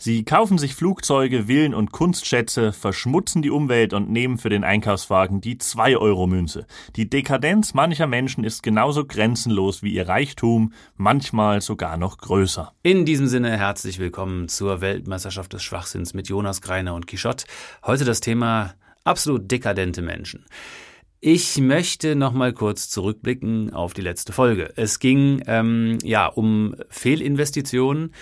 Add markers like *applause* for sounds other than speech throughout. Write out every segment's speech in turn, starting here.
Sie kaufen sich Flugzeuge, Villen und Kunstschätze, verschmutzen die Umwelt und nehmen für den Einkaufswagen die 2-Euro-Münze. Die Dekadenz mancher Menschen ist genauso grenzenlos wie ihr Reichtum, manchmal sogar noch größer. In diesem Sinne herzlich willkommen zur Weltmeisterschaft des Schwachsinns mit Jonas Greiner und Quichotte. Heute das Thema absolut dekadente Menschen. Ich möchte noch mal kurz zurückblicken auf die letzte Folge. Es ging ähm, ja um Fehlinvestitionen,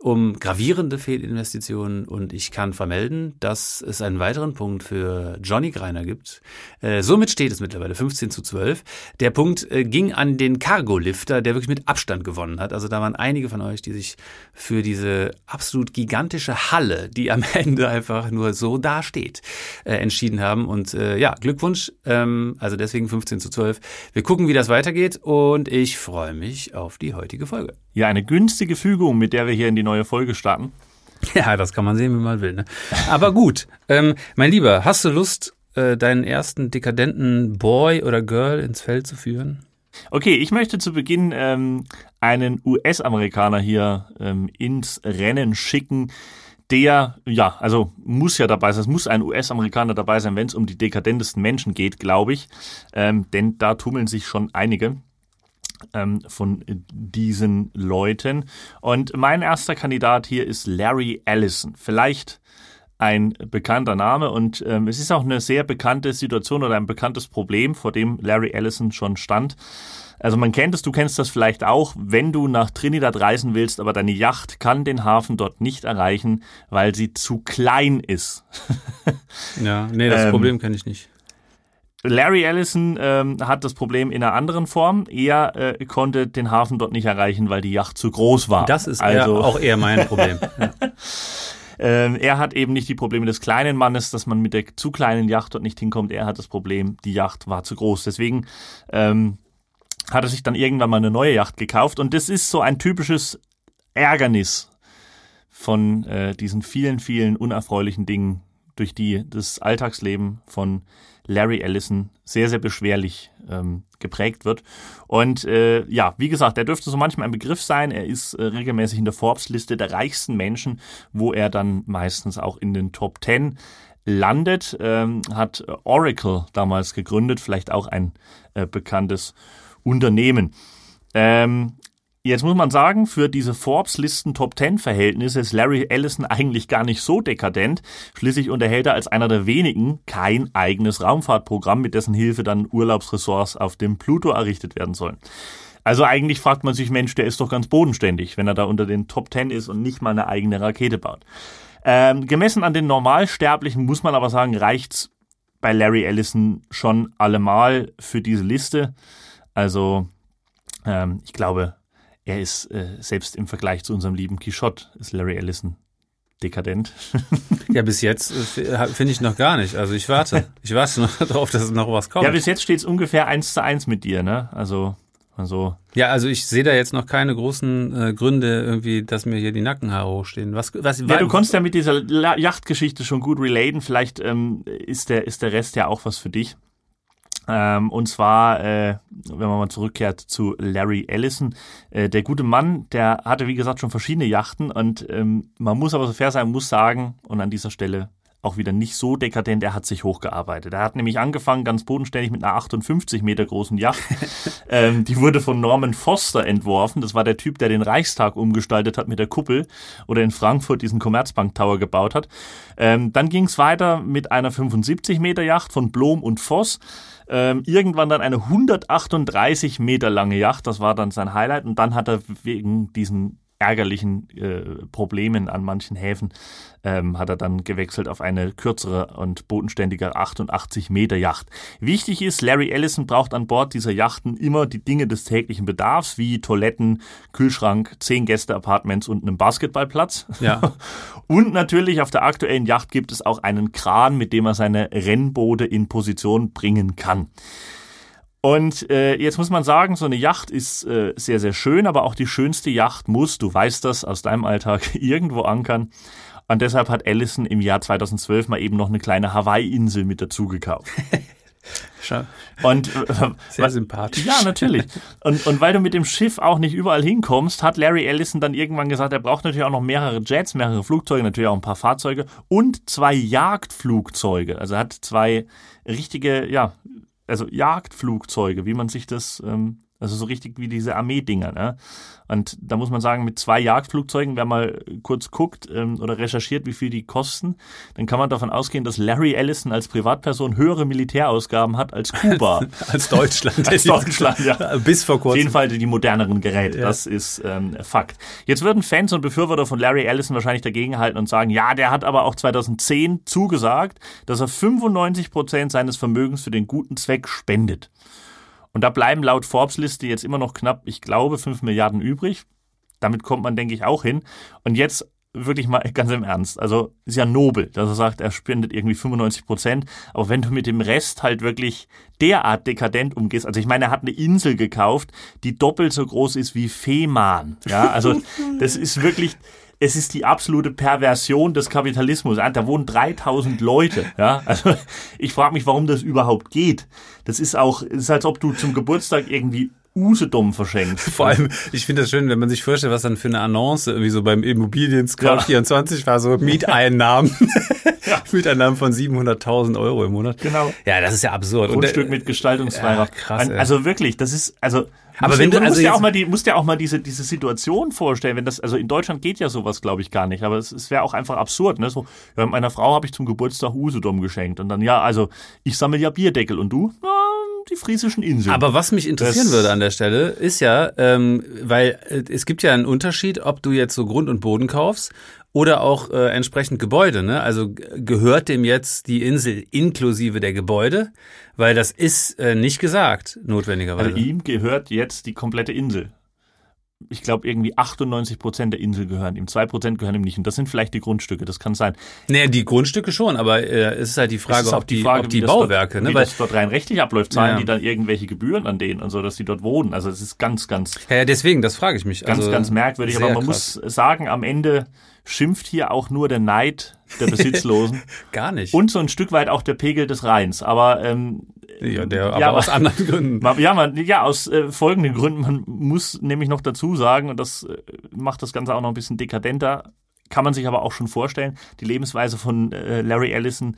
um gravierende Fehlinvestitionen und ich kann vermelden, dass es einen weiteren Punkt für Johnny Greiner gibt. Äh, somit steht es mittlerweile 15 zu 12. Der Punkt äh, ging an den Cargo-Lifter, der wirklich mit Abstand gewonnen hat. Also da waren einige von euch, die sich für diese absolut gigantische Halle, die am *laughs* Ende einfach nur so dasteht, äh, entschieden haben. Und äh, ja, Glückwunsch. Ähm, also deswegen 15 zu 12. Wir gucken, wie das weitergeht und ich freue mich auf die heutige Folge. Ja, eine günstige Fügung, mit der wir hier in die neue Folge starten. *laughs* Ja, das kann man sehen, wie man will. Ne? Aber gut, ähm, mein Lieber, hast du Lust, äh, deinen ersten dekadenten Boy oder Girl ins Feld zu führen? Okay, ich möchte zu Beginn ähm, einen US-Amerikaner hier ähm, ins Rennen schicken, der, ja, also muss ja dabei sein, es muss ein US-Amerikaner dabei sein, wenn es um die dekadentesten Menschen geht, glaube ich, ähm, denn da tummeln sich schon einige von diesen Leuten. Und mein erster Kandidat hier ist Larry Ellison. Vielleicht ein bekannter Name und ähm, es ist auch eine sehr bekannte Situation oder ein bekanntes Problem, vor dem Larry Ellison schon stand. Also man kennt es, du kennst das vielleicht auch, wenn du nach Trinidad reisen willst, aber deine Yacht kann den Hafen dort nicht erreichen, weil sie zu klein ist. *laughs* ja, nee, das ähm, Problem kenne ich nicht. Larry Ellison ähm, hat das Problem in einer anderen Form. Er äh, konnte den Hafen dort nicht erreichen, weil die Yacht zu groß war. Das ist also, eher, auch eher mein Problem. *laughs* ja. ähm, er hat eben nicht die Probleme des kleinen Mannes, dass man mit der zu kleinen Yacht dort nicht hinkommt. Er hat das Problem, die Yacht war zu groß. Deswegen ähm, hat er sich dann irgendwann mal eine neue Yacht gekauft. Und das ist so ein typisches Ärgernis von äh, diesen vielen, vielen unerfreulichen Dingen, durch die das Alltagsleben von Larry Ellison sehr, sehr beschwerlich ähm, geprägt wird. Und äh, ja, wie gesagt, er dürfte so manchmal ein Begriff sein. Er ist äh, regelmäßig in der Forbes-Liste der reichsten Menschen, wo er dann meistens auch in den Top Ten landet. Ähm, hat Oracle damals gegründet, vielleicht auch ein äh, bekanntes Unternehmen. Ähm, Jetzt muss man sagen, für diese Forbes-Listen Top 10 Verhältnisse ist Larry Ellison eigentlich gar nicht so dekadent. Schließlich unterhält er als einer der wenigen kein eigenes Raumfahrtprogramm, mit dessen Hilfe dann Urlaubsressorts auf dem Pluto errichtet werden sollen. Also eigentlich fragt man sich, Mensch, der ist doch ganz bodenständig, wenn er da unter den Top 10 ist und nicht mal eine eigene Rakete baut. Ähm, gemessen an den Normalsterblichen muss man aber sagen, reicht's bei Larry Ellison schon allemal für diese Liste. Also ähm, ich glaube, er ist äh, selbst im Vergleich zu unserem lieben Quichotte, ist Larry Ellison dekadent. *laughs* ja, bis jetzt äh, finde ich noch gar nicht. Also ich warte. *laughs* Ich warte noch darauf, dass noch was kommt. Ja, bis jetzt steht es ungefähr eins zu eins mit dir, ne? Also, also. Ja, also ich sehe da jetzt noch keine großen äh, Gründe irgendwie, dass mir hier die Nackenhaare hochstehen. Was, was, ja, du konntest ja mit dieser Yachtgeschichte schon gut relaten. Vielleicht ähm, ist der ist der Rest ja auch was für dich. Ähm, und zwar, äh, wenn man mal zurückkehrt zu Larry Ellison, äh, der gute Mann, der hatte wie gesagt schon verschiedene Yachten und ähm, man muss aber so fair sein, muss sagen, und an dieser Stelle auch wieder nicht so dekadent, er hat sich hochgearbeitet. Er hat nämlich angefangen ganz bodenständig mit einer 58 Meter großen Yacht. *laughs* ähm, die wurde von Norman Foster entworfen. Das war der Typ, der den Reichstag umgestaltet hat mit der Kuppel oder in Frankfurt diesen Commerzbank Tower gebaut hat. Ähm, dann ging es weiter mit einer 75 Meter Yacht von Blom und Voss. Ähm, irgendwann dann eine 138 Meter lange Yacht, das war dann sein Highlight. Und dann hat er wegen diesen ärgerlichen äh, Problemen an manchen Häfen ähm, hat er dann gewechselt auf eine kürzere und bodenständige 88 Meter Yacht. Wichtig ist, Larry Ellison braucht an Bord dieser Yachten immer die Dinge des täglichen Bedarfs, wie Toiletten, Kühlschrank, zehn Gäste-Apartments und einen Basketballplatz. Ja. *laughs* und natürlich auf der aktuellen Yacht gibt es auch einen Kran, mit dem er seine Rennboote in Position bringen kann. Und äh, jetzt muss man sagen, so eine Yacht ist äh, sehr, sehr schön, aber auch die schönste Yacht muss, du weißt das aus deinem Alltag, *laughs* irgendwo ankern. Und deshalb hat Allison im Jahr 2012 mal eben noch eine kleine Hawaii-Insel mit dazu gekauft. *laughs* Und, äh, *laughs* Sehr sympathisch. Ja, natürlich. Und, und weil du mit dem Schiff auch nicht überall hinkommst, hat Larry Ellison dann irgendwann gesagt, er braucht natürlich auch noch mehrere Jets, mehrere Flugzeuge, natürlich auch ein paar Fahrzeuge und zwei Jagdflugzeuge. Also er hat zwei richtige, ja, also Jagdflugzeuge, wie man sich das ähm, also so richtig wie diese Armeedinger. Ne? Und da muss man sagen, mit zwei Jagdflugzeugen, wer mal kurz guckt ähm, oder recherchiert, wie viel die kosten, dann kann man davon ausgehen, dass Larry Ellison als Privatperson höhere Militärausgaben hat als *laughs* Kuba. als Deutschland. als Deutschland, ja. *laughs* Bis vor kurzem. Auf jeden Fall die moderneren Geräte. Ja. Das ist ähm, Fakt. Jetzt würden Fans und Befürworter von Larry Ellison wahrscheinlich dagegenhalten und sagen, ja, der hat aber auch 2010 zugesagt, dass er 95 Prozent seines Vermögens für den guten Zweck spendet. Und da bleiben laut Forbes-Liste jetzt immer noch knapp, ich glaube, 5 Milliarden übrig. Damit kommt man, denke ich, auch hin. Und jetzt wirklich mal *laughs* ganz im Ernst. Also ist ja nobel, dass er sagt, er spendet irgendwie 95 Prozent. Aber wenn du mit dem Rest halt wirklich derart dekadent umgehst, also ich meine, er hat eine Insel gekauft, die doppelt so groß ist wie Fehmarn. Ja, also *laughs* das ist wirklich, es ist die absolute Perversion des Kapitalismus. Da wohnen 3000 Leute. Ja, also ich frage mich, warum das überhaupt geht. Das ist auch, es ist als ob du zum Geburtstag irgendwie Usedom verschenkt. Vor allem, ich finde das schön, wenn man sich vorstellt, was dann für eine Annonce irgendwie so beim Immobilien Scout ja. 24 war, so *laughs* Mieteinnahmen. ja. *laughs* Mieteinnahmen von 700.000 Euro im Monat. Genau. Ja, das ist ja absurd. Grundstück Und, mit Gestaltungsfreiraum. Ja, krass. Ey. Also wirklich, das ist, also aber wenn du, du musst also ja auch mal die musst ja auch mal diese diese Situation vorstellen, wenn das also in Deutschland geht ja sowas glaube ich gar nicht, aber es, es wäre auch einfach absurd, ne? So ja, meiner Frau habe ich zum Geburtstag Usedom geschenkt und dann ja, also ich sammle ja Bierdeckel und du? Ja, die friesischen Inseln. Aber was mich interessieren das würde an der Stelle, ist ja, ähm, weil äh, es gibt ja einen Unterschied, ob du jetzt so Grund und Boden kaufst oder auch äh, entsprechend Gebäude. Ne? Also gehört dem jetzt die Insel inklusive der Gebäude? Weil das ist äh, nicht gesagt, notwendigerweise. Also ihm gehört jetzt die komplette Insel ich glaube, irgendwie 98 Prozent der Insel gehören ihm. Zwei Prozent gehören ihm nicht. Und das sind vielleicht die Grundstücke. Das kann sein. Naja, die Grundstücke schon, aber äh, es ist halt die Frage, ob die, Frage, ob die Bauwerke, dort, ne? Wie Weil, das dort rein rechtlich abläuft, zahlen ja. die dann irgendwelche Gebühren an denen und so, dass die dort wohnen. Also es ist ganz, ganz. Ja, deswegen, das frage ich mich. Ganz, also, ganz merkwürdig. Aber man krass. muss sagen, am Ende schimpft hier auch nur der Neid der *laughs* Besitzlosen. Gar nicht. Und so ein Stück weit auch der Pegel des Rheins. Aber ähm, ja, der, aber ja, aus anderen Gründen. *laughs* Ja, man, ja aus äh, folgenden Gründen. Man muss nämlich noch dazu sagen, und das äh, macht das Ganze auch noch ein bisschen dekadenter, kann man sich aber auch schon vorstellen, die Lebensweise von äh, Larry Ellison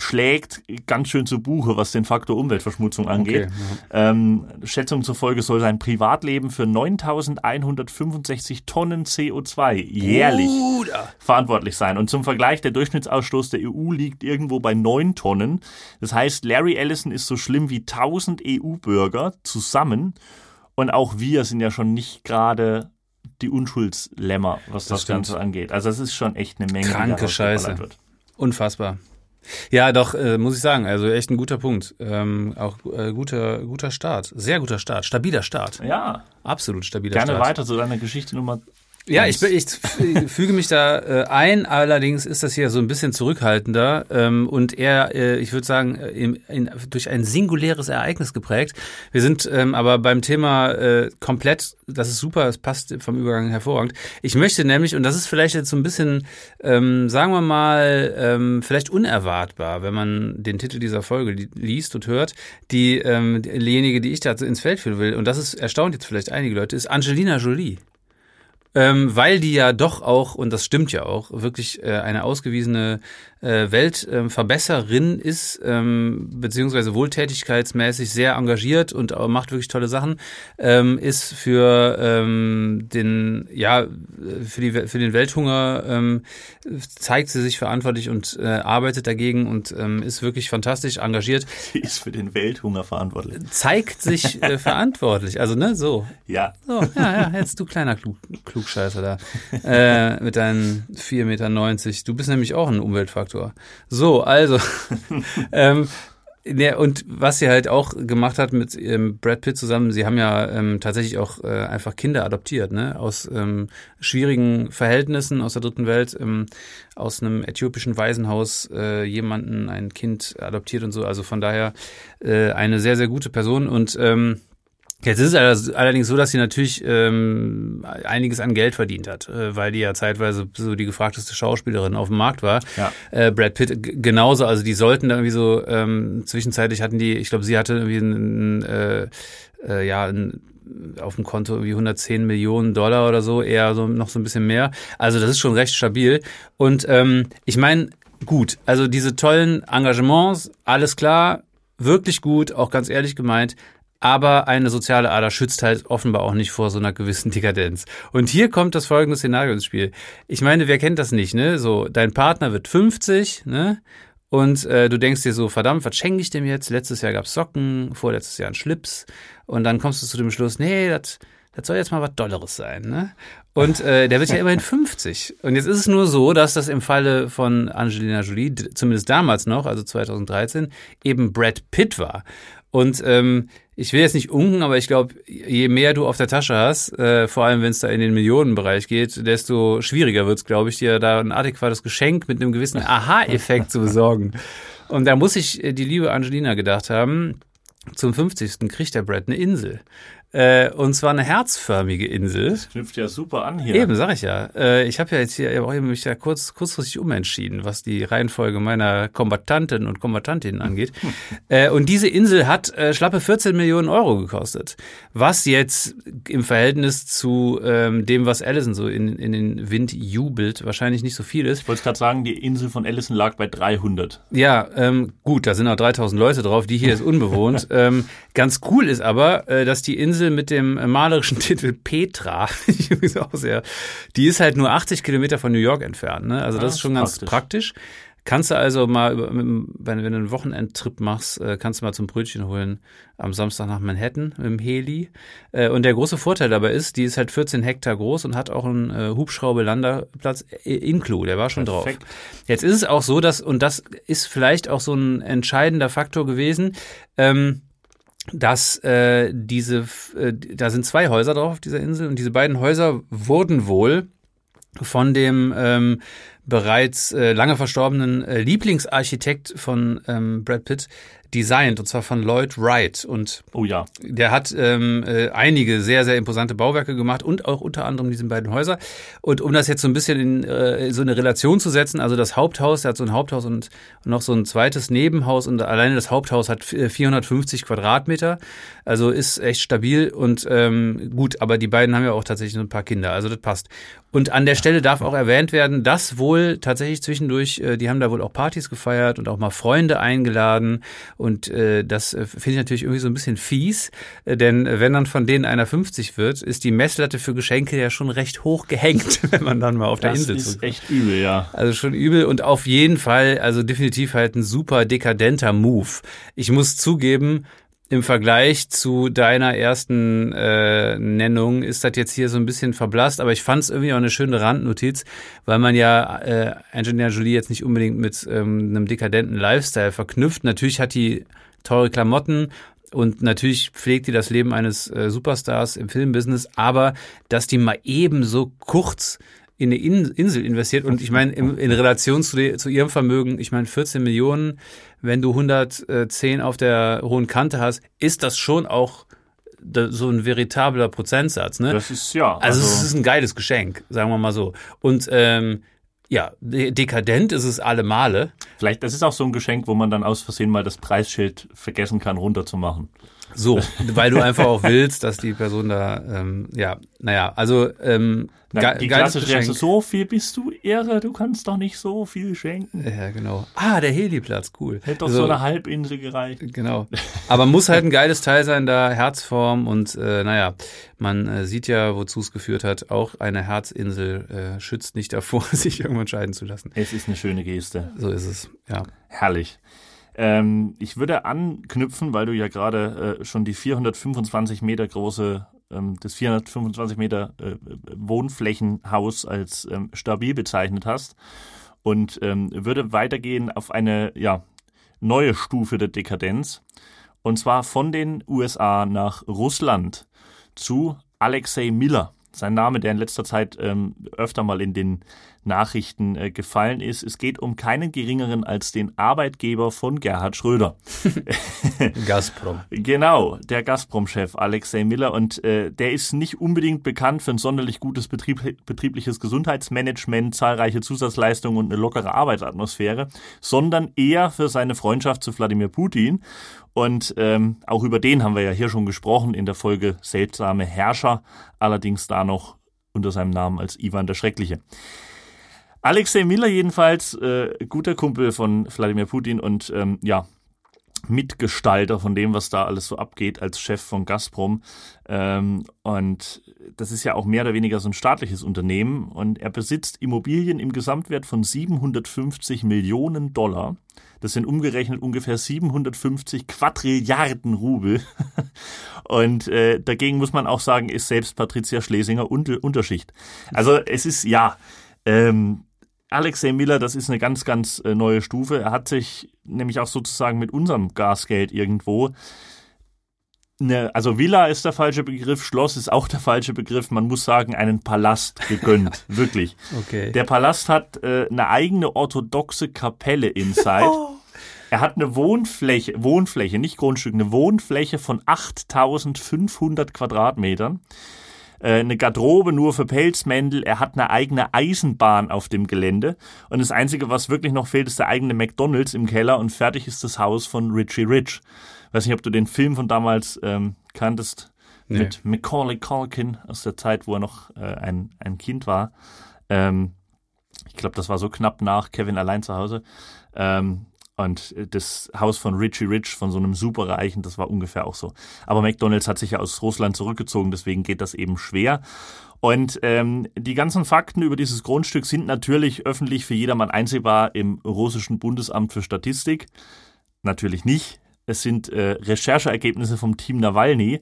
schlägt ganz schön zu Buche, was den Faktor Umweltverschmutzung angeht. Okay, ja. ähm, Schätzungen zufolge soll sein Privatleben für 9165 Tonnen CO2 jährlich Bruder. verantwortlich sein. Und zum Vergleich, der Durchschnittsausstoß der EU liegt irgendwo bei 9 Tonnen. Das heißt, Larry Ellison ist so schlimm wie 1000 EU-Bürger zusammen. Und auch wir sind ja schon nicht gerade die Unschuldslämmer, was das, das Ganze angeht. Also es ist schon echt eine Menge. Kranke Scheiße. Wird. Unfassbar. Ja, doch, äh, muss ich sagen. Also echt ein guter Punkt. Ähm, auch äh, guter, guter Start. Sehr guter Start. Stabiler Start. Ja. Absolut stabiler Gerne Start. Gerne weiter zu deiner Geschichte Nummer ja, ich, ich *laughs* füge mich da äh, ein, allerdings ist das hier so ein bisschen zurückhaltender ähm, und eher, äh, ich würde sagen, äh, in, in, durch ein singuläres Ereignis geprägt. Wir sind ähm, aber beim Thema äh, komplett, das ist super, es passt vom Übergang hervorragend. Ich möchte nämlich, und das ist vielleicht jetzt so ein bisschen, ähm, sagen wir mal, ähm, vielleicht unerwartbar, wenn man den Titel dieser Folge liest und hört, die, ähm, diejenige, die ich dazu ins Feld führen will, und das ist erstaunt jetzt vielleicht einige Leute, ist Angelina Jolie. Ähm, weil die ja doch auch, und das stimmt ja auch, wirklich äh, eine ausgewiesene äh, Weltverbesserin ist, ähm, beziehungsweise wohltätigkeitsmäßig sehr engagiert und macht wirklich tolle Sachen, ähm, ist für ähm, den, ja, für, die, für den Welthunger ähm, zeigt sie sich verantwortlich und äh, arbeitet dagegen und ähm, ist wirklich fantastisch engagiert. Sie ist für den Welthunger verantwortlich. Zeigt sich äh, *laughs* verantwortlich, also ne, so. Ja. So, ja, ja, jetzt du kleiner Klug, Klugscheißer da, äh, mit deinen 4,90 Meter. Du bist nämlich auch ein Umweltfaktor. Faktor. So, also, *laughs* ähm, ja, und was sie halt auch gemacht hat mit ähm, Brad Pitt zusammen, sie haben ja ähm, tatsächlich auch äh, einfach Kinder adoptiert, ne? Aus ähm, schwierigen Verhältnissen aus der dritten Welt, ähm, aus einem äthiopischen Waisenhaus äh, jemanden, ein Kind adoptiert und so. Also von daher äh, eine sehr, sehr gute Person und ähm, Jetzt ist es allerdings so, dass sie natürlich ähm, einiges an Geld verdient hat, äh, weil die ja zeitweise so die gefragteste Schauspielerin auf dem Markt war. Ja. Äh, Brad Pitt genauso, also die sollten da irgendwie so, ähm, zwischenzeitlich hatten die, ich glaube, sie hatte irgendwie ein, äh, äh, ja, ein, auf dem Konto irgendwie 110 Millionen Dollar oder so, eher so noch so ein bisschen mehr. Also das ist schon recht stabil. Und ähm, ich meine, gut, also diese tollen Engagements, alles klar, wirklich gut, auch ganz ehrlich gemeint. Aber eine soziale Ader schützt halt offenbar auch nicht vor so einer gewissen Dekadenz. Und hier kommt das folgende Szenario ins Spiel. Ich meine, wer kennt das nicht, ne? So, dein Partner wird 50, ne? Und äh, du denkst dir so, verdammt, was schenke ich dem jetzt? Letztes Jahr gab's Socken, vorletztes Jahr ein Schlips. Und dann kommst du zu dem Schluss, nee, das das soll jetzt mal was Dolleres sein. Ne? Und äh, der wird ja *laughs* immerhin 50. Und jetzt ist es nur so, dass das im Falle von Angelina Jolie, zumindest damals noch, also 2013, eben Brad Pitt war. Und ähm, ich will jetzt nicht unken, aber ich glaube, je mehr du auf der Tasche hast, äh, vor allem wenn es da in den Millionenbereich geht, desto schwieriger wird es, glaube ich, dir da ein adäquates Geschenk mit einem gewissen Aha-Effekt zu besorgen. Und da muss ich äh, die liebe Angelina gedacht haben, zum 50. kriegt der Brad eine Insel. Äh, und zwar eine herzförmige Insel. Das knüpft ja super an hier. Eben, sag ich ja. Äh, ich habe ja jetzt hier, ich habe mich ja kurz, kurzfristig umentschieden, was die Reihenfolge meiner Kombattanten und Kombattantinnen angeht. *laughs* Äh, und diese Insel hat äh, schlappe 14 Millionen Euro gekostet. Was jetzt im Verhältnis zu ähm, dem, was Allison so in, in den Wind jubelt, wahrscheinlich nicht so viel ist. Ich wollte gerade sagen, die Insel von Allison lag bei 300. Ja, ähm, gut, da sind auch 3000 Leute drauf. Die hier ist unbewohnt. *laughs* ähm, ganz cool ist aber, äh, dass die Insel Insel mit dem malerischen *laughs* Titel Petra, die ist halt nur 80 Kilometer von New York entfernt. Ne? Also das, das ist schon ganz praktisch. Kannst du also mal, wenn, du einen Wochenendtrip machst, äh, kannst du mal zum Brötchen holen am Samstag nach Manhattan mit dem Heli. Äh, und der große Vorteil dabei ist, die ist halt 14 Hektar groß und hat auch einen äh, Hubschrauber-Landerplatz Inclu, der war schon Perfekt. drauf. Jetzt ist es auch so, dass, und das ist vielleicht auch so ein entscheidender Faktor gewesen, ähm, dass äh, diese, äh, da sind zwei Häuser drauf auf dieser Insel und diese beiden Häuser wurden wohl von dem ähm, bereits äh, lange verstorbenen äh, Lieblingsarchitekt von ähm, Brad Pitt designt, und zwar von Lloyd Wright. Und oh ja. der hat ähm, äh, einige sehr, sehr imposante Bauwerke gemacht und auch unter anderem diese beiden Häuser. Und um das jetzt so ein bisschen in, äh, so eine Relation zu setzen, also das Haupthaus, der hat so ein Haupthaus und noch so ein zweites Nebenhaus und alleine das Haupthaus hat 450 Quadratmeter, also ist echt stabil und ähm, gut, aber die beiden haben ja auch tatsächlich so ein paar Kinder, also das passt. Und an der Stelle darf auch erwähnt werden, dass wohl tatsächlich zwischendurch, äh, die haben da wohl auch Partys gefeiert und auch mal Freunde eingeladen. Und äh, das äh, finde ich natürlich irgendwie so ein bisschen fies, denn wenn dann von denen einer 50 wird, ist die Messlatte für Geschenke ja schon recht hoch gehängt, *laughs* wenn man dann mal auf der das Insel ist. Das ist echt übel, ja. Also schon übel und auf jeden Fall, also definitiv halt ein super dekadenter Move. Ich muss zugeben, im Vergleich zu deiner ersten äh, Nennung ist das jetzt hier so ein bisschen verblasst, aber ich fand es irgendwie auch eine schöne Randnotiz, weil man ja äh, Angelina Jolie jetzt nicht unbedingt mit ähm, einem dekadenten Lifestyle verknüpft. Natürlich hat die teure Klamotten und natürlich pflegt die das Leben eines äh, Superstars im Filmbusiness, aber dass die mal eben so kurz in eine Insel investiert und ich meine in, in Relation zu, zu ihrem Vermögen, ich meine 14 Millionen, wenn du 110 auf der hohen Kante hast, ist das schon auch so ein veritabler Prozentsatz. Ne? Das ist ja. Also, also es ist ein geiles Geschenk, sagen wir mal so. Und ähm, ja, dekadent ist es alle Male. Vielleicht, das ist auch so ein Geschenk, wo man dann aus Versehen mal das Preisschild vergessen kann, runterzumachen. So, weil du einfach auch willst, dass die Person da, ähm, ja, naja, also ähm, na, die klassische Reaktion, so viel bist du irre, du kannst doch nicht so viel schenken. Ja, genau. Ah, der Heliplatz, cool. Hätte doch also, so eine Halbinsel gereicht. Genau. Aber muss halt ein geiles Teil sein, da Herzform und äh, naja, man äh, sieht ja, wozu es geführt hat, auch eine Herzinsel äh, schützt nicht davor, *laughs* sich irgendwann scheiden zu lassen. Es ist eine schöne Geste. So ist es, ja. Herrlich. Ähm, ich würde anknüpfen, weil du ja gerade äh, schon die 425 Meter große, ähm, das 425 Meter äh, Wohnflächenhaus als ähm, stabil bezeichnet hast und ähm, würde weitergehen auf eine ja, neue Stufe der Dekadenz und zwar von den USA nach Russland zu Alexei Miller. Sein Name, der in letzter Zeit öfter mal in den Nachrichten äh, gefallen ist. Es geht um keinen geringeren als den Arbeitgeber von Gerhard Schröder. *laughs* Gazprom. Genau, der Gazprom-Chef Alexei Miller. Und äh, der ist nicht unbedingt bekannt für ein sonderlich gutes Betrieb, betriebliches Gesundheitsmanagement, zahlreiche Zusatzleistungen und eine lockere Arbeitsatmosphäre, sondern eher für seine Freundschaft zu Wladimir Putin. Und ähm, auch über den haben wir ja hier schon gesprochen in der Folge Seltsame Herrscher, allerdings da noch unter seinem Namen als Ivan der Schreckliche. Alexei Miller jedenfalls, äh, guter Kumpel von Wladimir Putin und ähm, ja, Mitgestalter von dem, was da alles so abgeht als Chef von Gazprom. Ähm, und das ist ja auch mehr oder weniger so ein staatliches Unternehmen. Und er besitzt Immobilien im Gesamtwert von 750 Millionen Dollar. Das sind umgerechnet ungefähr 750 Quadrilliarden Rubel. *laughs* Und äh, dagegen muss man auch sagen, ist selbst Patricia Schlesinger unter Unterschicht. Also es ist ja. Ähm, Alexei Miller, das ist eine ganz, ganz äh, neue Stufe. Er hat sich nämlich auch sozusagen mit unserem Gasgeld irgendwo eine, also Villa ist der falsche Begriff, Schloss ist auch der falsche Begriff. Man muss sagen, einen Palast gegönnt, *laughs* wirklich. Okay. Der Palast hat äh, eine eigene orthodoxe Kapelle inside. *laughs* Oh. Er hat eine Wohnfläche, Wohnfläche, nicht Grundstück, eine Wohnfläche von 8500 Quadratmetern. Äh, eine Garderobe nur für Pelzmäntel, er hat eine eigene Eisenbahn auf dem Gelände und das Einzige, was wirklich noch fehlt, ist der eigene McDonalds im Keller und fertig ist das Haus von Richie Rich. Weiß nicht, ob du den Film von damals ähm, kanntest nee. mit Macaulay Culkin aus der Zeit, wo er noch äh, ein, ein Kind war. Ähm, ich glaube, das war so knapp nach Kevin allein zu Hause. Ähm, und das Haus von Richie Rich, von so einem Superreichen, das war ungefähr auch so. Aber McDonalds hat sich ja aus Russland zurückgezogen, deswegen geht das eben schwer. Und ähm, die ganzen Fakten über dieses Grundstück sind natürlich öffentlich für jedermann einsehbar im russischen Bundesamt für Statistik. Natürlich nicht. Es sind äh, Rechercheergebnisse vom Team Nawalny,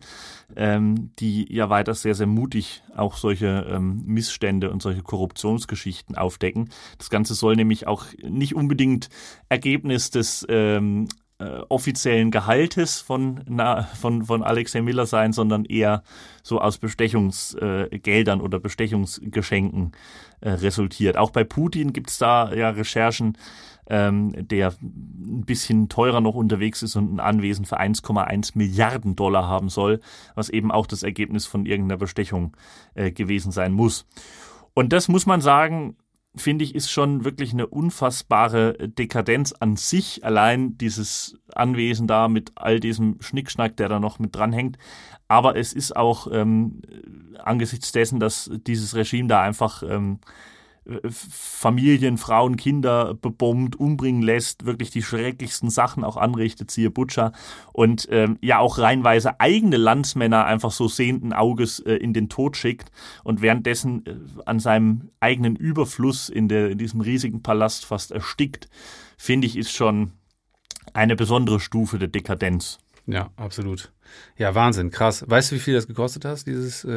ähm, die ja weiter sehr, sehr mutig auch solche ähm, Missstände und solche Korruptionsgeschichten aufdecken. Das Ganze soll nämlich auch nicht unbedingt Ergebnis des ähm, äh, offiziellen Gehaltes von, na, von, von Alexei Miller sein, sondern eher so aus Bestechungsgeldern äh, oder Bestechungsgeschenken äh, resultiert. Auch bei Putin gibt's da ja Recherchen, ähm, der ein bisschen teurer noch unterwegs ist und ein Anwesen für 1,1 Milliarden Dollar haben soll, was eben auch das Ergebnis von irgendeiner Bestechung äh, gewesen sein muss. Und das muss man sagen, finde ich, ist schon wirklich eine unfassbare Dekadenz an sich. Allein dieses Anwesen da mit all diesem Schnickschnack, der da noch mit dranhängt. Aber es ist auch ähm, angesichts dessen, dass dieses Regime da einfach ähm, Familien, Frauen, Kinder bebombt, umbringen lässt, wirklich die schrecklichsten Sachen auch anrichtet, siehe Butcher und ähm, ja auch reinweise eigene Landsmänner einfach so sehenden Auges äh, in den Tod schickt und währenddessen äh, an seinem eigenen Überfluss in, der, in diesem riesigen Palast fast erstickt, finde ich, ist schon eine besondere Stufe der Dekadenz. Ja, absolut. Ja, Wahnsinn, krass. Weißt du, wie viel das gekostet hat, dieses äh,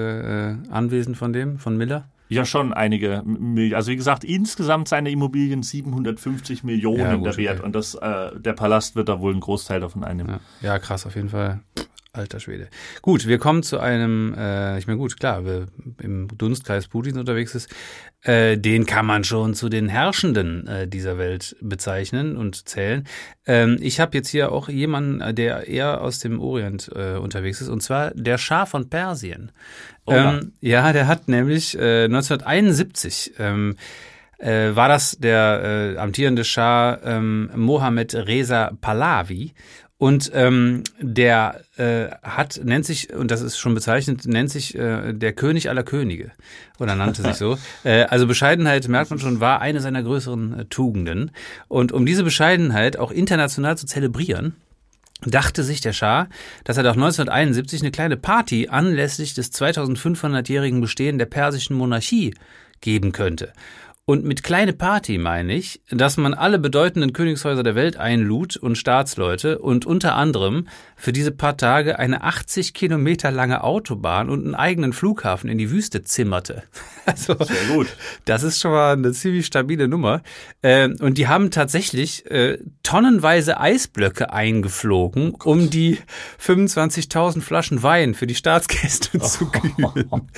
äh Anwesen von dem, von Miller? Ja, schon einige. Also wie gesagt, insgesamt seine Immobilien 750 Millionen ja, gut, der Wert. Okay. Und das, äh, der Palast wird da wohl einen Großteil davon einnehmen. Ja, ja krass, auf jeden Fall. Alter Schwede. Gut, wir kommen zu einem, äh, ich meine, gut, klar, wer im Dunstkreis Putins unterwegs ist, äh, den kann man schon zu den Herrschenden äh, dieser Welt bezeichnen und zählen. Ähm, ich habe jetzt hier auch jemanden, der eher aus dem Orient äh, unterwegs ist, und zwar der Schah von Persien. Oh, ähm, ja, der hat nämlich äh, 1971 ähm, äh, war das der äh, amtierende Schah ähm, Mohammed Reza Pahlavi und ähm, der äh, hat, nennt sich, und das ist schon bezeichnet, nennt sich äh, der König aller Könige. Oder nannte sich so. *laughs* Äh, also Bescheidenheit, merkt man schon, war eine seiner größeren äh, Tugenden. Und um diese Bescheidenheit auch international zu zelebrieren, dachte sich der Schah, dass er doch 1971 eine kleine Party anlässlich des 2500-jährigen Bestehen der persischen Monarchie geben könnte. Und mit kleine Party meine ich, dass man alle bedeutenden Königshäuser der Welt einlud und Staatsleute und unter anderem für diese paar Tage eine 80 Kilometer lange Autobahn und einen eigenen Flughafen in die Wüste zimmerte. *laughs* Also, Sehr gut. Das ist schon mal eine ziemlich stabile Nummer. Ähm, und die haben tatsächlich äh, tonnenweise Eisblöcke eingeflogen, oh um die 25.000 Flaschen Wein für die Staatsgäste *laughs* zu kühlen.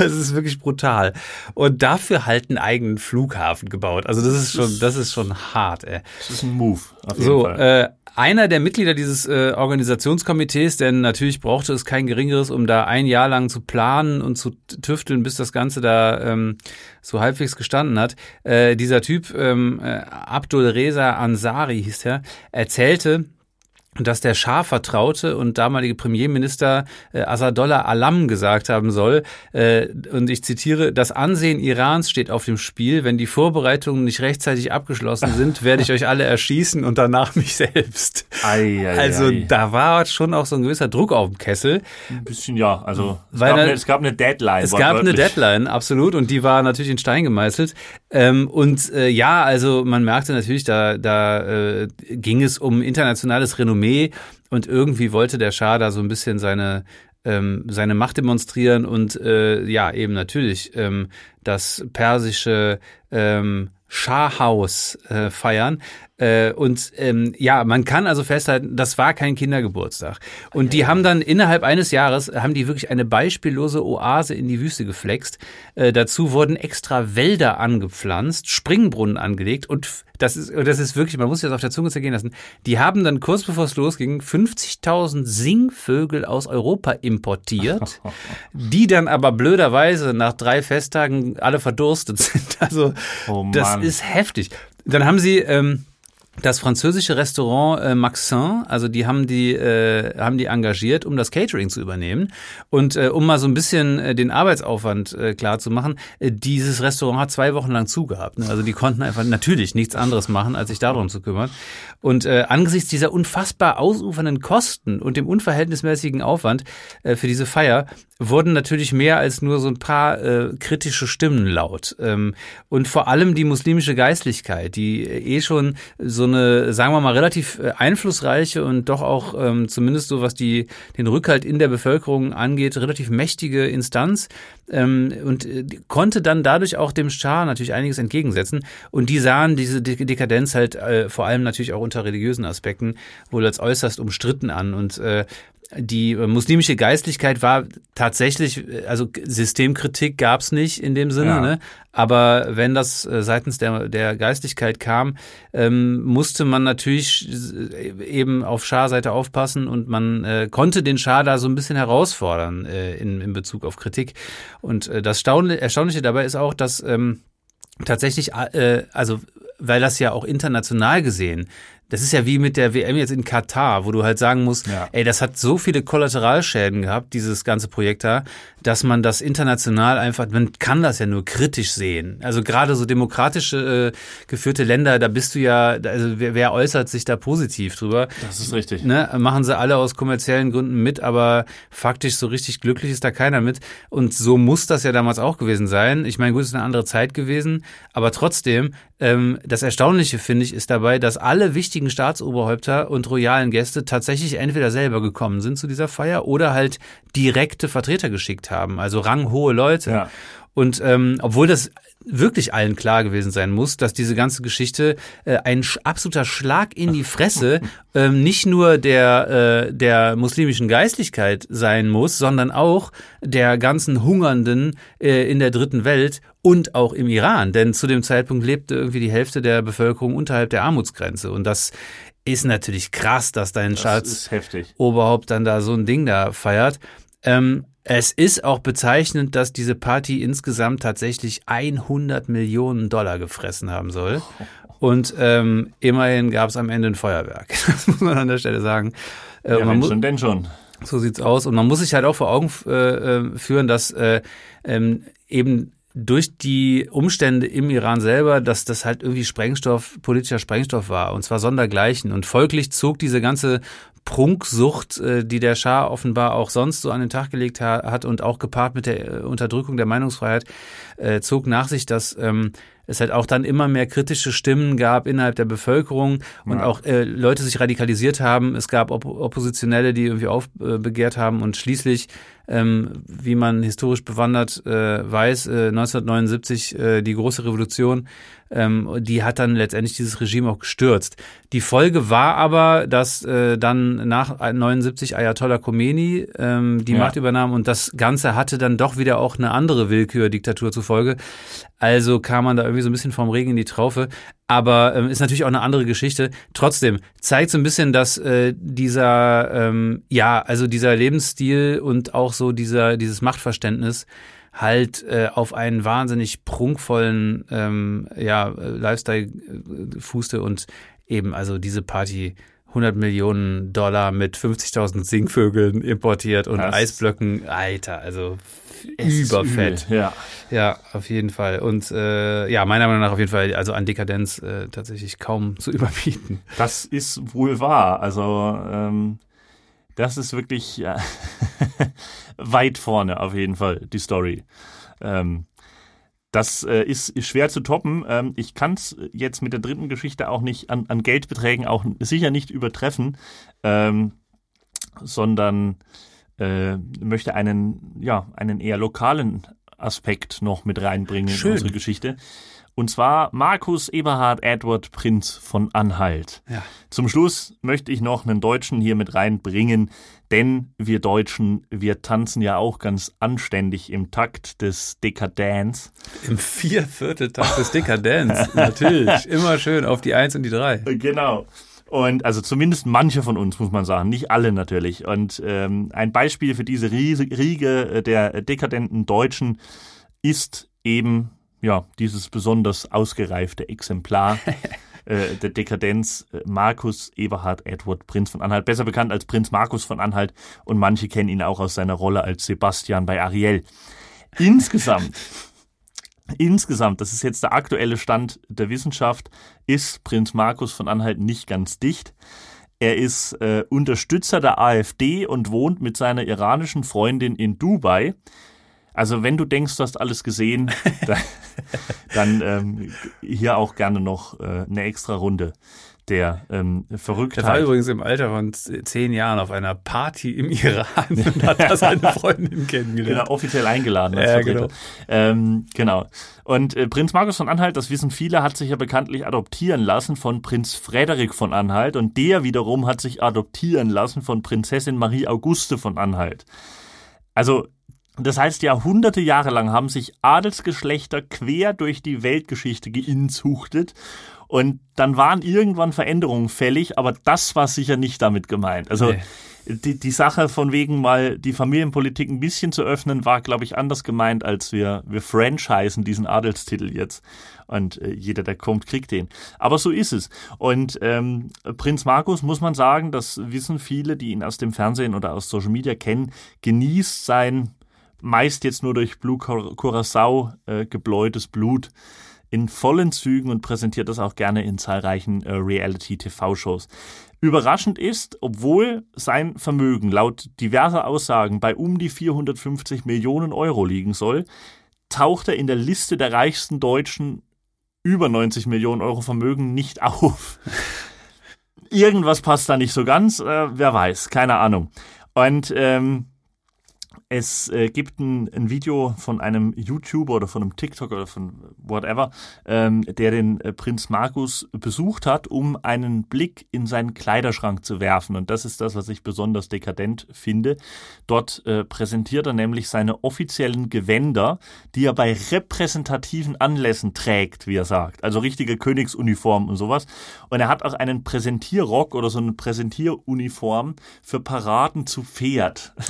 Das ist wirklich brutal. Und dafür halt einen eigenen Flughafen Flughafen gebaut. Also das ist schon, das ist schon hart, ey. Das ist ein Move. Auf jeden so, Fall. Äh, einer der Mitglieder dieses äh, Organisationskomitees, denn natürlich brauchte es kein geringeres, um da ein Jahr lang zu planen und zu tüfteln, bis das Ganze da ähm, so halbwegs gestanden hat. Äh, dieser Typ, ähm, äh, Abdul Reza Ansari hieß er, erzählte, dass der Schah vertraute und damalige Premierminister äh, Asadollah Alam gesagt haben soll, äh, und ich zitiere, das Ansehen Irans steht auf dem Spiel, wenn die Vorbereitungen nicht rechtzeitig abgeschlossen sind, *laughs* werde ich euch alle erschießen und danach mich selbst. Ei, ei, also ei. da war schon auch so ein gewisser Druck auf dem Kessel. Ein bisschen ja, also es, gab, eine, es gab eine Deadline. Es gab eine Deadline, absolut, und die war natürlich in Stein gemeißelt. Ähm, und äh, ja, also man merkte natürlich, da, da äh, ging es um internationales Renommee und irgendwie wollte der Schah da so ein bisschen seine ähm, seine Macht demonstrieren und äh, ja eben natürlich ähm, das persische ähm, Schahhaus äh, feiern. Äh, und ähm, ja, man kann also festhalten, das war kein Kindergeburtstag. Und die haben dann innerhalb eines Jahres, haben die wirklich eine beispiellose Oase in die Wüste geflext. Äh, dazu wurden extra Wälder angepflanzt, Springbrunnen angelegt und das ist, das ist wirklich, man muss sich das auf der Zunge zergehen lassen. Die haben dann kurz bevor es losging 50.000 Singvögel aus Europa importiert, *laughs* die dann aber blöderweise nach drei Festtagen alle verdurstet sind. *laughs* Also oh das ist heftig. Dann haben sie ähm, das französische Restaurant äh, Maxin, also die haben die äh, haben die engagiert, um das Catering zu übernehmen und äh, um mal so ein bisschen äh, den Arbeitsaufwand äh, klar zu machen. Äh, dieses Restaurant hat zwei Wochen lang zugehabt. Ne? Also die konnten einfach natürlich nichts anderes machen, als sich darum zu kümmern. Und äh, angesichts dieser unfassbar ausufernden Kosten und dem unverhältnismäßigen Aufwand äh, für diese Feier wurden natürlich mehr als nur so ein paar äh, kritische Stimmen laut. Ähm, und vor allem die muslimische Geistlichkeit, die eh schon so eine, sagen wir mal, relativ äh, einflussreiche und doch auch ähm, zumindest so, was die, den Rückhalt in der Bevölkerung angeht, relativ mächtige Instanz ähm, und äh, konnte dann dadurch auch dem Schah natürlich einiges entgegensetzen. Und die sahen diese Dekadenz halt äh, vor allem natürlich auch unter religiösen Aspekten wohl als äußerst umstritten an. Und äh, die muslimische Geistlichkeit war tatsächlich, also Systemkritik gab's nicht in dem Sinne, ja. ne? aber wenn das äh, seitens der, der Geistlichkeit kam, ähm, musste man natürlich äh, eben auf Schah-Seite aufpassen und man äh, konnte den Schah da so ein bisschen herausfordern äh, in, in Bezug auf Kritik. Und äh, das Erstaunliche dabei ist auch, dass ähm, tatsächlich, äh, also weil das ja auch international gesehen das ist ja wie mit der WM jetzt in Katar, wo du halt sagen musst, ja. ey, das hat so viele Kollateralschäden gehabt, dieses ganze Projekt da, dass man das international einfach, man kann das ja nur kritisch sehen. Also gerade so demokratische äh, geführte Länder, da bist du ja, also wer, wer äußert sich da positiv drüber? Das ist richtig. Ne, machen sie alle aus kommerziellen Gründen mit, aber faktisch so richtig glücklich ist da keiner mit. Und so muss das ja damals auch gewesen sein. Ich meine, gut, es ist eine andere Zeit gewesen, aber trotzdem, ähm, das Erstaunliche finde ich ist dabei, dass alle wichtigen Staatsoberhäupter und royalen Gäste tatsächlich entweder selber gekommen sind zu dieser Feier oder halt direkte Vertreter geschickt haben, also ranghohe Leute. Ja. Und ähm, obwohl das wirklich allen klar gewesen sein muss, dass diese ganze Geschichte äh, ein absoluter Schlag in die Fresse *laughs* ähm, nicht nur der äh, der muslimischen Geistlichkeit sein muss, sondern auch der ganzen Hungernden äh, in der dritten Welt und auch im Iran, denn zu dem Zeitpunkt lebte irgendwie die Hälfte der Bevölkerung unterhalb der Armutsgrenze. Und das ist natürlich krass, dass dein Schatz Oberhaupt dann da so ein Ding da feiert. Ähm, es ist auch bezeichnend, dass diese Party insgesamt tatsächlich 100 Millionen Dollar gefressen haben soll. Und ähm, immerhin gab es am Ende ein Feuerwerk. *laughs* Das muss man an der Stelle sagen. Äh, ja, man schon, denn schon. So sieht's aus. Und man muss sich halt auch vor Augen äh, äh, führen, dass äh, ähm, eben durch die Umstände im Iran selber, dass das halt irgendwie Sprengstoff, politischer Sprengstoff war, und zwar sondergleichen. Und folglich zog diese ganze Prunksucht, äh, die der Schah offenbar auch sonst so an den Tag gelegt hat und auch gepaart mit der äh, Unterdrückung der Meinungsfreiheit, äh, zog nach sich, dass ähm, es halt auch dann immer mehr kritische Stimmen gab innerhalb der Bevölkerung und ja. auch äh, Leute sich radikalisiert haben. Es gab Opp Oppositionelle, die irgendwie aufbegehrt haben und schließlich Ähm, wie man historisch bewandert äh, weiß, äh, 1979 äh, die große Revolution ähm, die hat dann letztendlich dieses Regime auch gestürzt. Die Folge war aber, dass äh, dann nach 79 Ayatollah Khomeini ähm, die ja. Macht übernahm und das Ganze hatte dann doch wieder auch eine andere Willkürdiktatur zufolge. Also kam man da irgendwie so ein bisschen vom Regen in die Traufe. Aber ähm, ist natürlich auch eine andere Geschichte. Trotzdem zeigt so ein bisschen, dass äh, dieser, ähm, ja, also dieser Lebensstil und auch so dieser, dieses Machtverständnis halt äh, auf einen wahnsinnig prunkvollen ähm, ja, Lifestyle äh, fußte und eben also diese Party 100 Millionen Dollar mit 50.000 Singvögeln importiert und das Eisblöcken, Alter, also überfett. Ja. ja, auf jeden Fall. Und äh, ja, meiner Meinung nach auf jeden Fall, also an Dekadenz äh, tatsächlich kaum zu *laughs* überbieten. Das ist wohl wahr. Also ähm, das ist wirklich ja, *laughs* weit vorne auf jeden Fall, die Story. Ähm, das äh, ist, ist, schwer zu toppen. Ähm, ich kann es jetzt mit der dritten Geschichte auch nicht an, an Geldbeträgen auch sicher nicht übertreffen, ähm, sondern äh, möchte einen, ja, einen eher lokalen Aspekt noch mit reinbringen Schön. in unsere Geschichte. Und zwar Markus Eberhard Edward Prinz von Anhalt. Ja. Zum Schluss möchte ich noch einen Deutschen hier mit reinbringen, denn wir Deutschen, wir tanzen ja auch ganz anständig im Takt des Dekadents. Im Viervierteltakt des Dekadents, *laughs* natürlich. Immer schön auf die Eins und die Drei. Genau. Und also zumindest manche von uns, muss man sagen, nicht alle natürlich. Und ähm, ein Beispiel für diese Riege der dekadenten Deutschen ist eben ja, dieses besonders ausgereifte Exemplar *laughs* äh, der Dekadenz, äh, Markus Eberhard Edward Prinz von Anhalt, besser bekannt als Prinz Markus von Anhalt und manche kennen ihn auch aus seiner Rolle als Sebastian bei Ariel. Insgesamt, *laughs* insgesamt, das ist jetzt der aktuelle Stand der Wissenschaft, ist Prinz Markus von Anhalt nicht ganz dicht. Er ist äh, Unterstützer der AfD und wohnt mit seiner iranischen Freundin in Dubai. Also wenn du denkst, du hast alles gesehen, *laughs* dann, dann ähm, hier auch gerne noch äh, eine extra Runde der ähm, Verrücktheit. Er war übrigens im Alter von zehn Jahren auf einer Party im Iran *laughs* und hat da seine Freundin kennengelernt. Genau, offiziell eingeladen. Als ja, genau. Ähm, genau. Und äh, Prinz Markus von Anhalt, das wissen viele, hat sich ja bekanntlich adoptieren lassen von Prinz Frederik von Anhalt und der wiederum hat sich adoptieren lassen von Prinzessin Marie Auguste von Anhalt. Also das heißt, Jahrhunderte Jahre lang haben sich Adelsgeschlechter quer durch die Weltgeschichte geinzuchtet und dann waren irgendwann Veränderungen fällig, aber das war sicher nicht damit gemeint. Also nee. die, die Sache von wegen mal die Familienpolitik ein bisschen zu öffnen, war, glaube ich, anders gemeint, als wir, wir franchisen diesen Adelstitel jetzt. Und äh, jeder, der kommt, kriegt den. Aber so ist es. Und ähm, Prinz Markus, muss man sagen, das wissen viele, die ihn aus dem Fernsehen oder aus Social Media kennen, genießt sein meist jetzt nur durch Blue Curacao äh, gebläutes Blut in vollen Zügen und präsentiert das auch gerne in zahlreichen äh, Reality-TV-Shows. Überraschend ist, obwohl sein Vermögen laut diverser Aussagen bei um die 450 Millionen Euro liegen soll, taucht er in der Liste der reichsten Deutschen über 90 Millionen Euro Vermögen nicht *laughs* auf. Irgendwas passt da nicht so ganz, äh, wer weiß, keine Ahnung. Und ähm, es äh, gibt ein, ein, Video von einem YouTuber oder von einem TikTok oder von whatever, ähm, der den äh, Prinz Markus besucht hat, um einen Blick in seinen Kleiderschrank zu werfen. Und das ist das, was ich besonders dekadent finde. Dort äh, präsentiert er nämlich seine offiziellen Gewänder, die er bei repräsentativen Anlässen trägt, wie er sagt. Also richtige Königsuniform und sowas. Und er hat auch einen Präsentierrock oder so eine Präsentieruniform für Paraden zu Pferd. *laughs*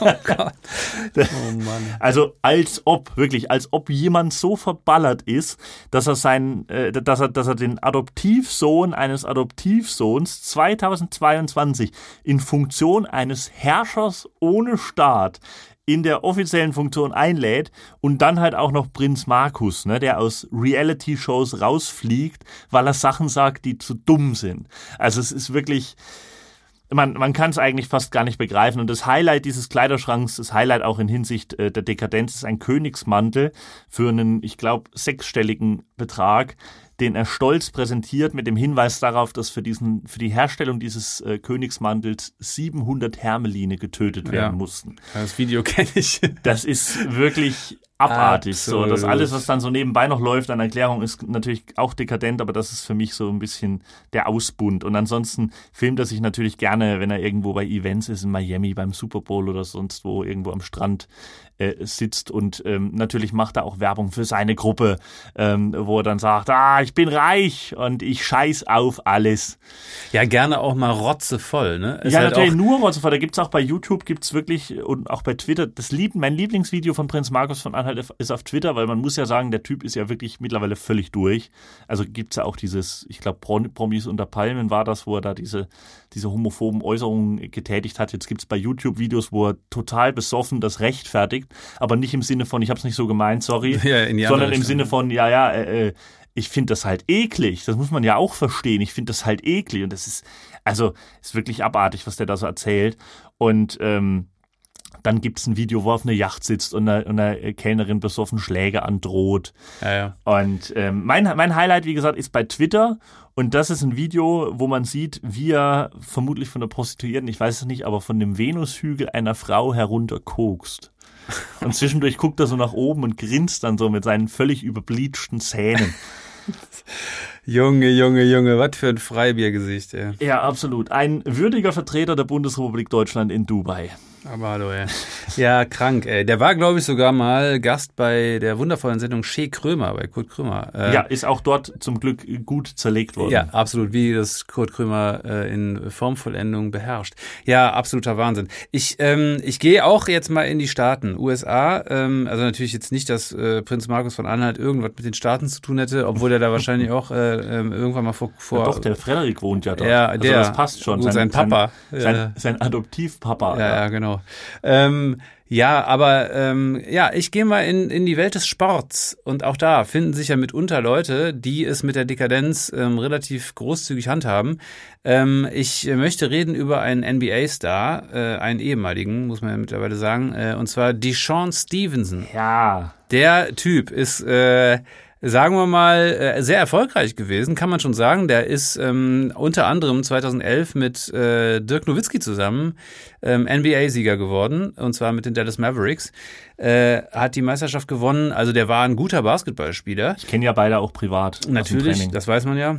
Oh Gott. *laughs* Oh Mann. Also als ob, wirklich, als ob jemand so verballert ist, dass er seinen, äh, dass er, dass er den Adoptivsohn eines Adoptivsohns 2022 in Funktion eines Herrschers ohne Staat in der offiziellen Funktion einlädt und dann halt auch noch Prinz Markus, ne, der aus Reality-Shows rausfliegt, weil er Sachen sagt, die zu dumm sind. Also es ist wirklich, man, man kann es eigentlich fast gar nicht begreifen. Und das Highlight dieses Kleiderschranks, das Highlight auch in Hinsicht äh, der Dekadenz, ist ein Königsmantel für einen, ich glaube, sechsstelligen Betrag, den er stolz präsentiert mit dem Hinweis darauf, dass für diesen, für die Herstellung dieses äh, Königsmantels 700 Hermeline getötet werden Ja. mussten. Das Video *laughs* kenne ich. Das ist wirklich abartig. So, das Absolut. alles, was dann so nebenbei noch läuft an Erklärung, ist natürlich auch dekadent, aber das ist für mich so ein bisschen der Ausbund. Und ansonsten filmt er sich natürlich gerne, wenn er irgendwo bei Events ist in Miami, beim Super Bowl oder sonst wo, irgendwo am Strand äh, sitzt und ähm, natürlich macht er auch Werbung für seine Gruppe, ähm, wo er dann sagt, ah, ich bin reich und ich scheiß auf alles. Ja, gerne auch mal rotzevoll, ne? Ist ja, halt natürlich nur Rotzefall. Da gibt's auch bei YouTube, gibt's wirklich und auch bei Twitter. Das lieb, mein Lieblingsvideo von Prinz Markus von Anhalt ist auf Twitter, weil man muss ja sagen, der Typ ist ja wirklich mittlerweile völlig durch. Also gibt's ja auch dieses, ich glaube, Promis unter Palmen war das, wo er da diese, diese homophoben Äußerungen getätigt hat. Jetzt gibt's bei YouTube Videos, wo er total besoffen das rechtfertigt, aber nicht im Sinne von, ich habe es nicht so gemeint, sorry, *laughs* Ja, sondern im. Sinne von, ja, ja, äh, äh, ich finde das halt eklig. Das muss man ja auch verstehen. Ich finde das halt eklig. Und das ist, also, ist wirklich abartig, was der da so erzählt. Und ähm, dann gibt's ein Video, wo er auf einer Yacht sitzt und einer, einer Kellnerin besoffen Schläge androht. Ja, ja. Und ähm, mein, mein Highlight, wie gesagt, ist bei Twitter. Und das ist ein Video, wo man sieht, wie er vermutlich von der Prostituierten, ich weiß es nicht, aber von dem Venushügel einer Frau herunterkokst. *laughs* Und zwischendurch guckt er so nach oben und grinst dann so mit seinen völlig überbleachten Zähnen. *laughs* Junge, Junge, Junge, was für ein Freibiergesicht, ey. Ja, absolut. Ein würdiger Vertreter der Bundesrepublik Deutschland in Dubai. Aber hallo, ey. *laughs* Ja, krank, ey. Der war, glaube ich, sogar mal Gast bei der wundervollen Sendung Shea Krömer, bei Kurt Krömer. Äh, Ja, ist auch dort zum Glück gut zerlegt worden. Ja, absolut, wie das Kurt Krömer äh, in Formvollendung beherrscht. Ja, absoluter Wahnsinn. Ich, ähm, ich gehe auch jetzt mal in die Staaten, USA. Ähm, also natürlich jetzt nicht, dass äh, Prinz Markus von Anhalt irgendwas mit den Staaten zu tun hätte, obwohl er da wahrscheinlich auch äh, ähm, irgendwann mal vor... vor Ja, doch, der Frederik wohnt ja dort. Ja, also der. das passt schon. Gut, sein Papa. Sein, sein, sein Adoptivpapa. Ja, ja, genau. Ähm, ja, aber ähm, ja, ich gehe mal in, in die Welt des Sports und auch da finden sich ja mitunter Leute, die es mit der Dekadenz ähm, relativ großzügig handhaben. Ähm, ich möchte reden über einen NBA-Star, äh, einen ehemaligen, muss man ja mittlerweile sagen, äh, und zwar Deshaun Stevenson. ja. Der Typ ist, äh, sagen wir mal, äh, sehr erfolgreich gewesen, kann man schon sagen. Der ist ähm, unter anderem 2011 mit äh, Dirk Nowitzki zusammen ähm, NBA-Sieger geworden, und zwar mit den Dallas Mavericks. Äh, hat die Meisterschaft gewonnen. Also der war ein guter Basketballspieler. Ich kenne ja beide auch privat. Natürlich, das weiß man ja.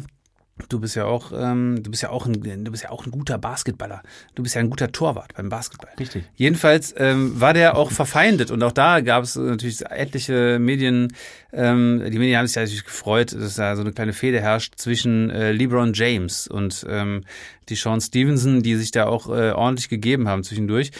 Du bist ja auch, ähm, du bist ja auch ein, du bist ja auch ein guter Basketballer. Du bist ja ein guter Torwart beim Basketball. Richtig. Jedenfalls ähm, war der auch verfeindet und auch da gab es natürlich etliche Medien. Ähm, die Medien haben sich natürlich gefreut, dass da so eine kleine Fehde herrscht zwischen äh, LeBron James und ähm, die Sean Stevenson, die sich da auch äh, ordentlich gegeben haben zwischendurch.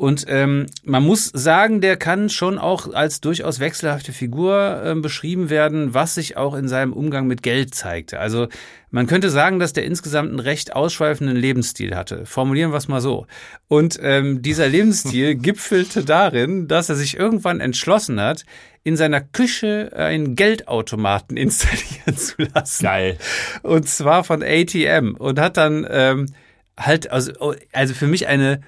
Und ähm, man muss sagen, der kann schon auch als durchaus wechselhafte Figur ähm, beschrieben werden, was sich auch in seinem Umgang mit Geld zeigte. Also man könnte sagen, dass der insgesamt einen recht ausschweifenden Lebensstil hatte. Formulieren wir es mal so. Und ähm, dieser Lebensstil *laughs* gipfelte darin, dass er sich irgendwann entschlossen hat, in seiner Küche einen Geldautomaten *laughs* installieren zu lassen. Geil. Und zwar von ATM. Und hat dann ähm, halt, also, also für mich eine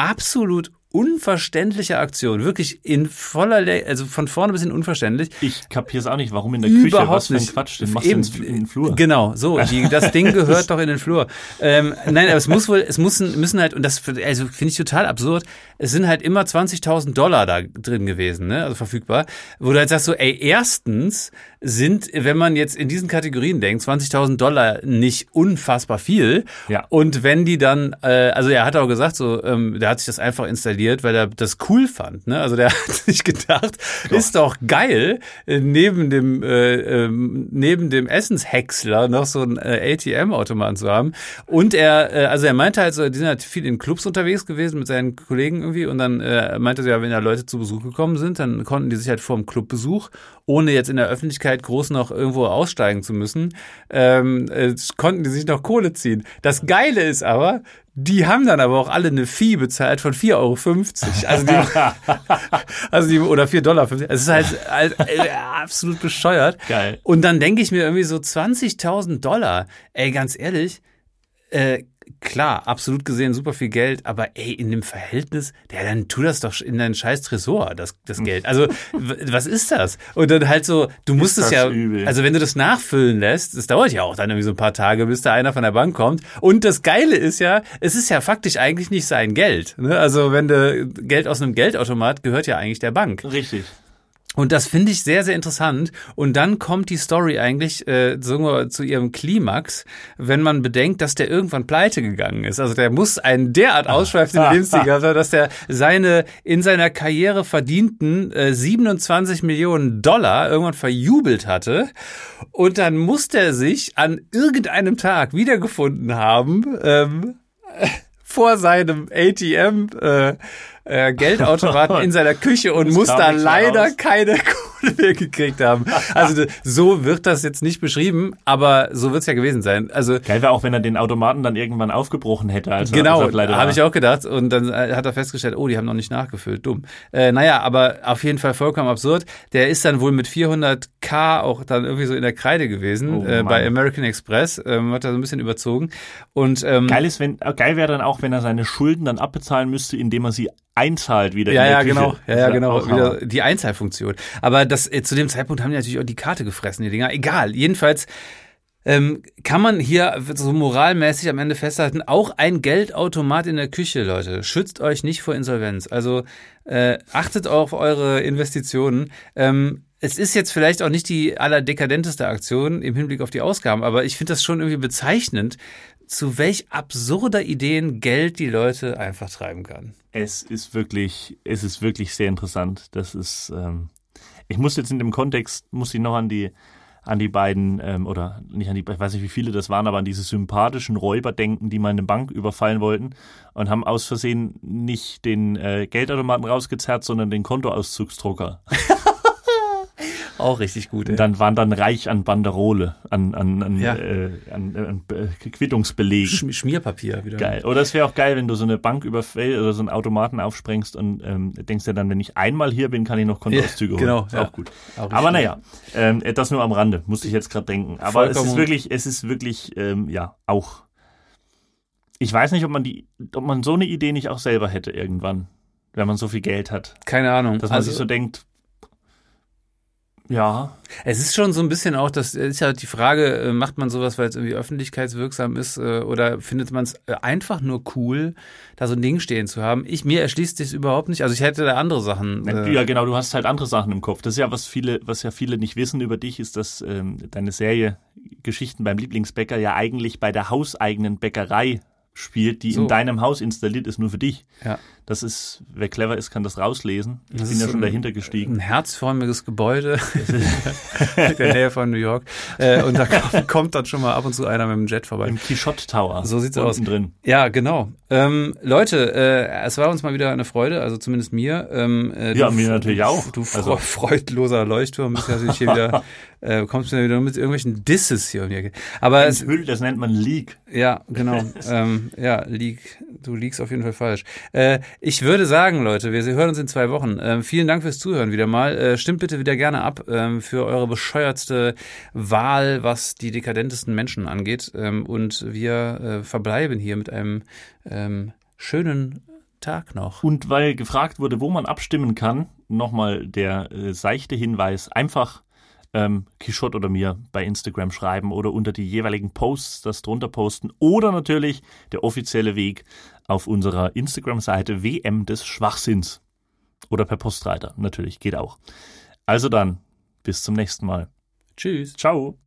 absolut unverständliche Aktion. Wirklich in voller, Le also von vorne bis hin unverständlich. Ich kapier's auch nicht, warum in der Küche, Überhaupt was für ein nicht. Quatsch, den machst du Eben, ins, in den Flur. Genau, so. Die, das Ding *laughs* gehört doch in den Flur. Ähm, nein, aber es muss wohl, es müssen, müssen halt, und das also finde ich total absurd, es sind halt immer 20.000 Dollar da drin gewesen, ne, also verfügbar, wo du halt sagst so, ey, erstens sind, wenn man jetzt in diesen Kategorien denkt, 20.000 Dollar nicht unfassbar viel. Ja. Und wenn die dann, äh, also er hat auch gesagt, so, ähm, der hat sich das einfach installiert, weil er das cool fand. Ne? Also der *laughs* hat sich gedacht, ist doch geil, äh, neben dem äh, ähm, neben dem Essenshäcksler noch so ein äh, ATM-Automaten zu haben. Und er, äh, also er meinte halt so, die sind halt viel in Clubs unterwegs gewesen mit seinen Kollegen irgendwie. Und dann äh, meinte er, ja, wenn da Leute zu Besuch gekommen sind, dann konnten die sich halt vor dem Clubbesuch, ohne jetzt in der Öffentlichkeit groß noch irgendwo aussteigen zu müssen, ähm, äh, konnten die sich noch Kohle ziehen. Das Geile ist aber, die haben dann aber auch alle eine Fee bezahlt von 4,50 Euro. Also die, *laughs* also die, oder 4,50 Dollar. Es ist halt, halt äh, absolut bescheuert. Geil. Und dann denke ich mir irgendwie so 20.000 Dollar. Ey, ganz ehrlich, äh, klar, absolut gesehen super viel Geld, aber ey, in dem Verhältnis, ja, dann tu das doch in dein scheiß Tresor, das, das. Geld. Also, was ist das? Und dann halt so, du musst es ja, übel. also wenn du das nachfüllen lässt, das dauert ja auch dann irgendwie so ein paar Tage, bis da einer von der Bank kommt. Und das Geile ist ja, es ist ja faktisch eigentlich nicht sein Geld. Ne? Also wenn du Geld aus einem Geldautomat gehört ja eigentlich der Bank. Richtig. Und das finde ich sehr, sehr interessant. Und dann kommt die Story eigentlich äh, wir, zu ihrem Klimax, wenn man bedenkt, dass der irgendwann pleite gegangen ist. Also der muss einen derart ausschweifenden *laughs* Lebensstil gehabt haben, dass der seine in seiner Karriere verdienten äh, 27 Millionen Dollar irgendwann verjubelt hatte. Und dann muss der sich an irgendeinem Tag wiedergefunden haben. Ähm, *laughs* vor seinem ATM äh, äh, Geldautomaten *laughs* in seiner Küche und Es muss da leider raus. keine *laughs* Kohle mehr gekriegt haben. Also so wird das jetzt nicht beschrieben, aber so wird es ja gewesen sein. Also Geil wäre auch, wenn er den Automaten dann irgendwann aufgebrochen hätte. Als Genau, habe ich auch gedacht. Und dann äh, hat er festgestellt, oh, die haben noch nicht nachgefüllt. Dumm. Äh, naja, aber auf jeden Fall vollkommen absurd. Der ist dann wohl mit 400k auch dann irgendwie so in der Kreide gewesen Oh, äh, bei. American Express. Ähm, hat er so ein bisschen überzogen. Und ähm, Geil ist, wenn, äh, geil wäre dann auch, wenn er seine Schulden dann abbezahlen müsste, indem er sie einzahlt wieder Ja, ja, Küche. genau. Ja, ja, genau. Wieder die Einzahlfunktion. Aber das, äh, zu dem Zeitpunkt haben die natürlich auch die Karte gefressen, die Dinger. Egal. Jedenfalls ähm, kann man hier so moralmäßig am Ende festhalten, auch ein Geldautomat in der Küche, Leute. Schützt euch nicht vor Insolvenz. Also äh, achtet auf eure Investitionen. Ähm, es ist jetzt vielleicht auch nicht die allerdekadenteste Aktion im Hinblick auf die Ausgaben, aber ich finde das schon irgendwie bezeichnend, zu welch absurder Ideen Geld die Leute einfach treiben kann. Es ist wirklich, es ist wirklich sehr interessant. Das ist, ähm, ich muss jetzt in dem Kontext, muss ich noch an die, an die beiden, ähm, oder nicht an die, ich weiß nicht, wie viele das waren, aber an diese sympathischen Räuber denken, die mal eine Bank überfallen wollten und haben aus Versehen nicht den äh, Geldautomaten rausgezerrt, sondern den Kontoauszugsdrucker. *laughs* Auch richtig gut. ey. Und dann waren dann reich an Banderole, an, an, an, Ja. äh, an, an äh, Quittungsbelegen. Schm- Schmierpapier wieder. Geil. Oder es wäre auch geil, wenn du so eine Bank überfällst oder so einen Automaten aufsprengst und ähm, denkst dir dann, wenn ich einmal hier bin, kann ich noch Kontoauszüge Ja, holen. genau, ja. auch gut. Auch Aber naja, ähm, das nur am Rande, musste ich jetzt gerade denken. Aber es Vollkommen- ist wirklich, es ist wirklich, ähm, ja, auch. Ich weiß nicht, ob man die, ob man so eine Idee nicht auch selber hätte irgendwann, wenn man so viel Geld hat. Keine Ahnung. Dass man also, sich so denkt, ja, es ist schon so ein bisschen auch, das ist ja die Frage, äh, macht man sowas, weil es irgendwie öffentlichkeitswirksam ist, äh, oder findet man es äh, einfach nur cool, da so ein Ding stehen zu haben? Ich, mir erschließt sich überhaupt nicht. Also ich hätte da andere Sachen. Äh, Ja, genau, du hast halt andere Sachen im Kopf. Das ist ja, was viele, was ja viele nicht wissen über dich, ist, dass ähm, deine Serie Geschichten beim Lieblingsbäcker ja eigentlich bei der hauseigenen Bäckerei spielt, die So. in deinem Haus installiert ist, nur für dich. Ja. Das ist, wer clever ist, kann das rauslesen. Ich Das bin ja schon ein- dahinter gestiegen. Ein herzförmiges Gebäude *laughs* *laughs* in der Nähe von New York. Äh, und da kommt, kommt dann schon mal ab und zu einer mit dem Jet vorbei. Im Quichotte Tower. So sieht's aus. drin. Ja, genau. Ähm, Leute, äh, es war uns mal wieder eine Freude, also zumindest mir. Ähm, äh, Ja, du- mir natürlich auch. Du Also- freudloser Leuchtturm bist natürlich hier wieder, *laughs* äh, kommst mir wieder mit irgendwelchen Disses hier um die Ecke. Aber es, Enthüllt, das nennt man Leak. ja, genau. ähm, ja, lieg, du liegst auf jeden Fall falsch. Äh, ich würde sagen, Leute, wir hören uns in zwei Wochen. Ähm, vielen Dank fürs Zuhören wieder mal. Äh, stimmt bitte wieder gerne ab ähm, für eure bescheuertste Wahl, was die dekadentesten Menschen angeht. Ähm, und wir äh, verbleiben hier mit einem ähm, schönen Tag noch. Und weil gefragt wurde, wo man abstimmen kann, nochmal der äh, seichte Hinweis, einfach ähm, Quichotte oder mir bei Instagram schreiben oder unter die jeweiligen Posts das drunter posten oder natürlich der offizielle Weg auf unserer Instagram-Seite WM des Schwachsinns oder per Postreiter, natürlich, geht auch. Also dann, bis zum nächsten Mal. Tschüss. Ciao.